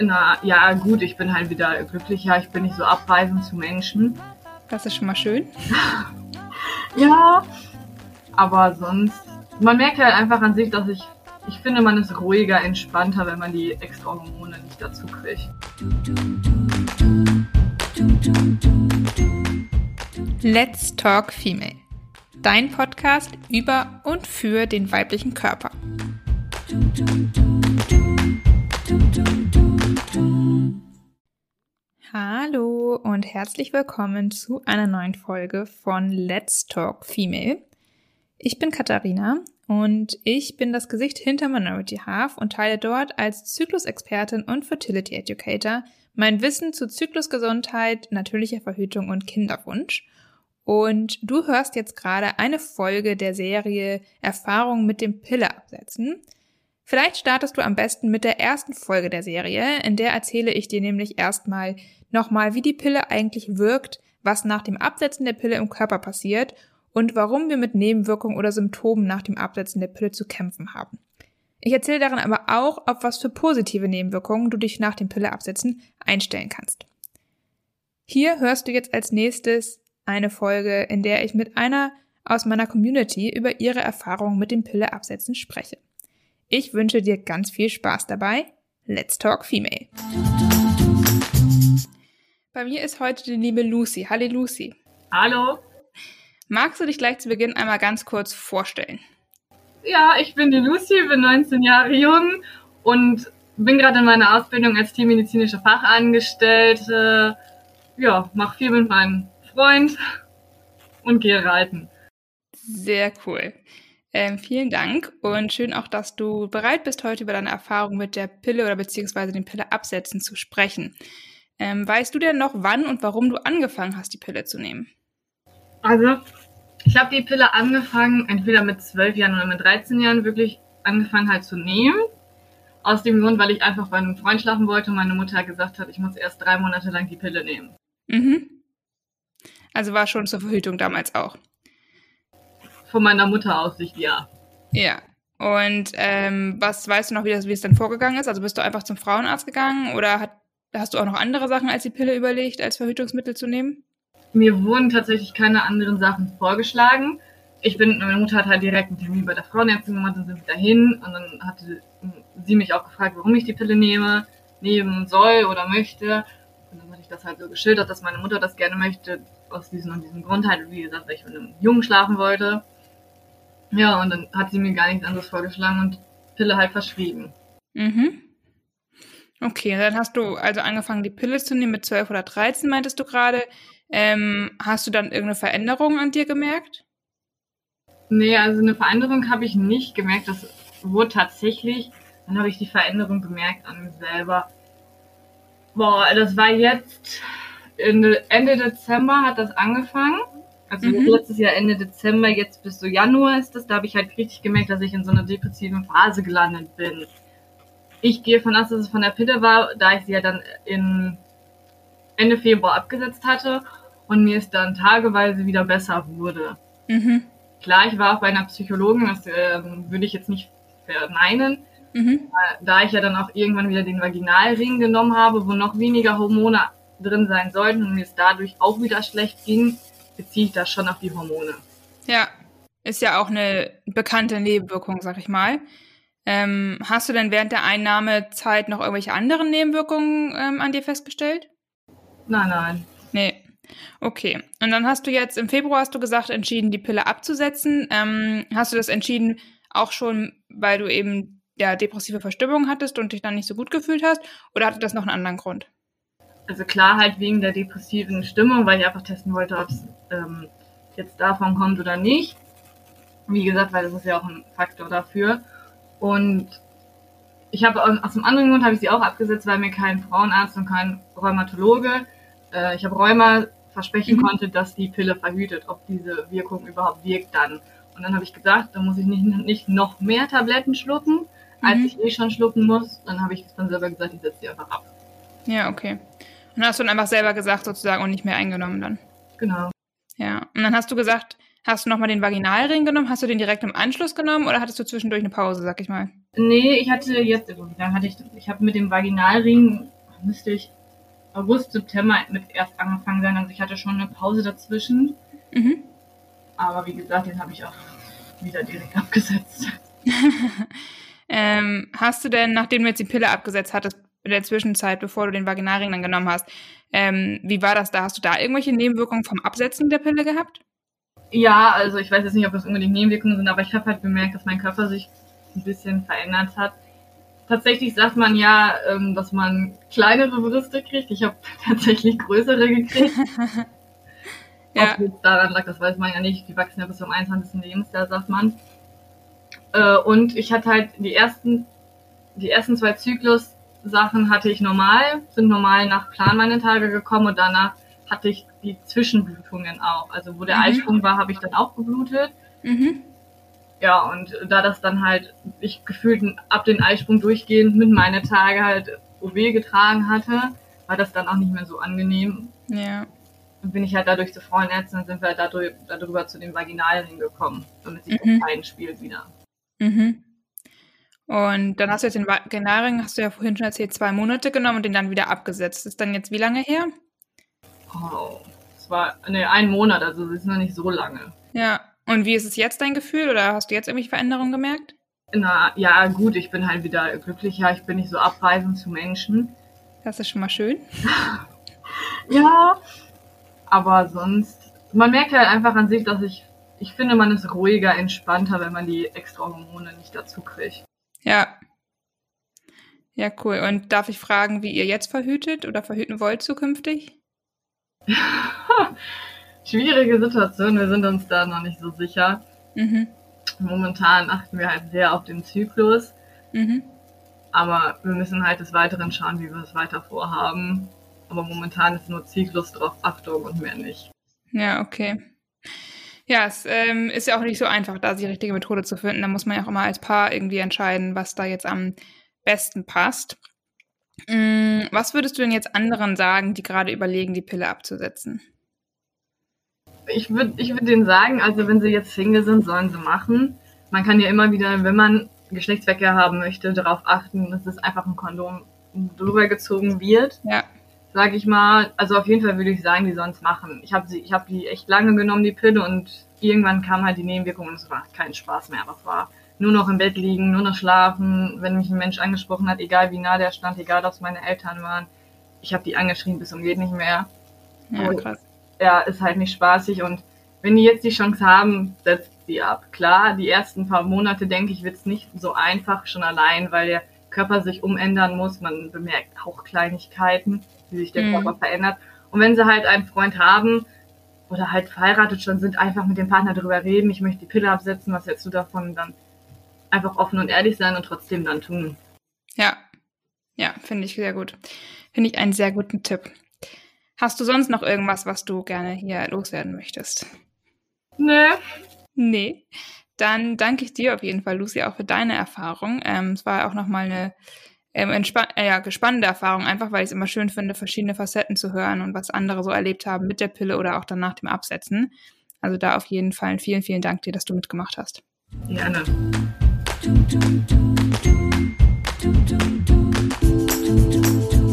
Na ja, gut, ich bin halt wieder glücklicher. Ich bin nicht so abweisend zu Menschen. Das ist schon mal schön. ja, aber sonst, man merkt halt einfach an sich, dass ich, ich finde, man ist ruhiger, entspannter, wenn man die extra Hormone nicht dazu kriegt. Let's Talk Female. Dein Podcast über und für den weiblichen Körper. Hallo und herzlich willkommen zu einer neuen Folge von Let's Talk Female. Ich bin Katharina und ich bin das Gesicht hinter Minority Half und teile dort als Zyklusexpertin und Fertility Educator mein Wissen zu Zyklusgesundheit, natürlicher Verhütung und Kinderwunsch. Und du hörst jetzt gerade eine Folge der Serie Erfahrung mit dem Pille absetzen. Vielleicht startest du am besten mit der ersten Folge der Serie, in der erzähle ich dir nämlich erstmal nochmal, wie die Pille eigentlich wirkt, was nach dem Absetzen der Pille im Körper passiert und warum wir mit Nebenwirkungen oder Symptomen nach dem Absetzen der Pille zu kämpfen haben. Ich erzähle darin aber auch, auf was für positive Nebenwirkungen du dich nach dem Pilleabsetzen einstellen kannst. Hier hörst du jetzt als nächstes eine Folge, in der ich mit einer aus meiner Community über ihre Erfahrungen mit dem Pilleabsetzen spreche. Ich wünsche dir ganz viel Spaß dabei. Let's Talk Female. Bei mir ist heute die liebe Lucy. Hallo Lucy. Hallo. Magst du dich gleich zu Beginn einmal ganz kurz vorstellen? Ja, ich bin die Lucy, bin 19 Jahre jung und bin gerade in meiner Ausbildung als tiermedizinische Fachangestellte. Ja, mache viel mit meinem Freund und gehe reiten. Sehr cool. Ähm, vielen Dank und schön auch, dass du bereit bist, heute über deine Erfahrung mit der Pille oder beziehungsweise den Pilleabsetzen zu sprechen. Ähm, weißt du denn noch, wann und warum du angefangen hast, die Pille zu nehmen? Also, ich habe die Pille angefangen, entweder mit 12 Jahren oder mit 13 Jahren wirklich angefangen halt zu nehmen. Aus dem Grund, weil ich einfach bei einem Freund schlafen wollte und meine Mutter gesagt hat, ich muss erst drei Monate lang die Pille nehmen. Mhm. Also war schon zur Verhütung damals auch von meiner Mutter Aussicht, ja. Ja. Und ähm, was weißt du noch, wie, das, wie es dann vorgegangen ist? Also bist du einfach zum Frauenarzt gegangen oder hat, hast du auch noch andere Sachen als die Pille überlegt, als Verhütungsmittel zu nehmen? Mir wurden tatsächlich keine anderen Sachen vorgeschlagen. Ich bin, meine Mutter hat halt direkt einen Termin bei der Frauenärztin gemacht und sind dahin und dann hatte sie mich auch gefragt, warum ich die Pille nehme, nehmen soll oder möchte. Ich das halt so geschildert, dass meine Mutter das gerne möchte, aus diesem und diesem Grund halt, wie gesagt, weil ich mit einem Jungen schlafen wollte. Ja, und dann hat sie mir gar nichts anderes vorgeschlagen und Pille halt verschrieben. Mhm. Okay, dann hast du also angefangen, die Pille zu nehmen mit 12 oder 13, meintest du gerade. Ähm, hast du dann irgendeine Veränderung an dir gemerkt? Nee, also eine Veränderung habe ich nicht gemerkt. Das wurde tatsächlich, dann habe ich die Veränderung gemerkt an mir selber. Boah, das war jetzt Ende Dezember hat das angefangen. Also mhm. letztes Jahr Ende Dezember, jetzt bis so Januar ist das. Da habe ich halt richtig gemerkt, dass ich in so einer depressiven Phase gelandet bin. Ich gehe von aus, dass es von der Pille war, da ich sie ja dann in Ende Februar abgesetzt hatte und mir es dann tageweise wieder besser wurde. Mhm. Klar, ich war auch bei einer Psychologin, das äh, würde ich jetzt nicht verneinen. Mhm. Da ich ja dann auch irgendwann wieder den Vaginalring genommen habe, wo noch weniger Hormone drin sein sollten und mir es dadurch auch wieder schlecht ging, beziehe ich das schon auf die Hormone. Ja, ist ja auch eine bekannte Nebenwirkung, sag ich mal. Ähm, hast du denn während der Einnahmezeit noch irgendwelche anderen Nebenwirkungen ähm, an dir festgestellt? Nein, nein. Nee. Okay. Und dann hast du jetzt im Februar hast du gesagt, entschieden, die Pille abzusetzen. Ähm, hast du das entschieden auch schon, weil du eben ja depressive Verstimmung hattest und dich dann nicht so gut gefühlt hast? Oder hatte das noch einen anderen Grund? also klar halt wegen der depressiven Stimmung, weil ich einfach testen wollte, ob es ähm, jetzt davon kommt oder nicht. Wie gesagt, weil das ist ja auch ein Faktor dafür. Und ich habe aus dem anderen Grund habe ich sie auch abgesetzt, weil mir kein Frauenarzt und kein Rheumatologe, äh, ich habe Rheuma versprechen mhm. konnte, dass die Pille verhütet, ob diese Wirkung überhaupt wirkt dann. Und dann habe ich gesagt, da muss ich nicht, nicht noch mehr Tabletten schlucken, als mhm. ich eh schon schlucken muss. Dann habe ich dann selber gesagt, ich setze sie einfach ab. Ja, okay. Und hast du dann einfach selber gesagt sozusagen und nicht mehr eingenommen dann. Genau. Ja. Und dann hast du gesagt, Hast du nochmal den Vaginalring genommen? Hast du den direkt im Anschluss genommen oder hattest du zwischendurch eine Pause, sag ich mal? Nee, ich hatte jetzt, dann hatte ich, ich habe mit dem Vaginalring, müsste ich August, September mit erst angefangen sein. Also ich hatte schon eine Pause dazwischen. Mhm. Aber wie gesagt, den habe ich auch wieder direkt abgesetzt. ähm, hast du denn, nachdem du jetzt die Pille abgesetzt hattest, in der Zwischenzeit, bevor du den Vaginalring dann genommen hast, ähm, wie war das da? Hast du da irgendwelche Nebenwirkungen vom Absetzen der Pille gehabt? Ja, also ich weiß jetzt nicht, ob das unbedingt Nebenwirkungen sind, aber ich habe halt bemerkt, dass mein Körper sich ein bisschen verändert hat. Tatsächlich sagt man ja, ähm, dass man kleinere Brüste kriegt. Ich habe tatsächlich größere gekriegt. ja. Ob jetzt daran lag, das weiß man ja nicht. Die wachsen ja bis zum 21. Lebensjahr, sagt man. Äh, und ich hatte halt die ersten, die ersten zwei Zyklus-Sachen hatte ich normal, sind normal nach Plan meine Tage gekommen und danach hatte ich die Zwischenblutungen auch. Also wo der mhm. Eisprung war, habe ich dann auch geblutet. Mhm. Ja, und da das dann halt, ich gefühlt ab den Eisprung durchgehend mit meine Tage halt OW getragen hatte, war das dann auch nicht mehr so angenehm. Ja. Und bin ich halt dadurch zur Frauenärztin und sind wir halt dadurch, darüber zu den Vaginalen gekommen, damit sich mhm. das einspielt wieder. Mhm. Und dann hast du jetzt den Vaginalring, hast du ja vorhin schon erzählt, zwei Monate genommen und den dann wieder abgesetzt. Ist dann jetzt wie lange her? Oh, es war, ne, ein Monat, also es ist noch nicht so lange. Ja, und wie ist es jetzt dein Gefühl oder hast du jetzt irgendwelche Veränderungen gemerkt? Na, ja, gut, ich bin halt wieder glücklicher, ich bin nicht so abweisend zu Menschen. Das ist schon mal schön. ja, aber sonst, man merkt halt einfach an sich, dass ich, ich finde, man ist ruhiger, entspannter, wenn man die extra Hormone nicht dazu kriegt. Ja. Ja, cool. Und darf ich fragen, wie ihr jetzt verhütet oder verhüten wollt zukünftig? Schwierige Situation, wir sind uns da noch nicht so sicher. Mhm. Momentan achten wir halt sehr auf den Zyklus. Mhm. Aber wir müssen halt des Weiteren schauen, wie wir es weiter vorhaben. Aber momentan ist nur Zyklus drauf Achtung und mehr nicht. Ja, okay. Ja, es ähm, ist ja auch nicht so einfach, da die richtige Methode zu finden. Da muss man ja auch immer als Paar irgendwie entscheiden, was da jetzt am besten passt. Mm, was würdest du denn jetzt anderen sagen, die gerade überlegen, die Pille abzusetzen? Ich würde ich würd denen sagen, also wenn sie jetzt Single sind, sollen sie machen. Man kann ja immer wieder, wenn man Geschlechtsverkehr haben möchte, darauf achten, dass es einfach ein Kondom drüber gezogen wird. Ja. Sag ich mal. Also auf jeden Fall würde ich sagen, die sollen es machen. Ich habe ich hab die echt lange genommen, die Pille, und irgendwann kam halt die Nebenwirkung und es war kein Spaß mehr. Das war nur noch im Bett liegen, nur noch schlafen. Wenn mich ein Mensch angesprochen hat, egal wie nah der stand, egal ob es meine Eltern waren, ich habe die angeschrien bis zum geht nicht mehr. Ja, krass. Ja, ist halt nicht spaßig und wenn die jetzt die Chance haben, setzt sie ab. Klar, die ersten paar Monate, denke ich, wird es nicht so einfach, schon allein, weil der Körper sich umändern muss. Man bemerkt auch Kleinigkeiten, wie sich der mhm. Körper verändert. Und wenn sie halt einen Freund haben oder halt verheiratet schon sind, einfach mit dem Partner darüber reden, ich möchte die Pille absetzen, was hältst du davon, dann einfach offen und ehrlich sein und trotzdem dann tun. Ja, ja, finde ich sehr gut. Finde ich einen sehr guten Tipp. Hast du sonst noch irgendwas, was du gerne hier loswerden möchtest? Nee. Nee. Dann danke ich dir auf jeden Fall, Lucy, auch für deine Erfahrung. Ähm, es war auch nochmal eine ähm, äh, ja, gespannte Erfahrung, einfach weil ich es immer schön finde, verschiedene Facetten zu hören und was andere so erlebt haben mit der Pille oder auch dann nach dem Absetzen. Also da auf jeden Fall vielen, vielen Dank dir, dass du mitgemacht hast. Gerne. do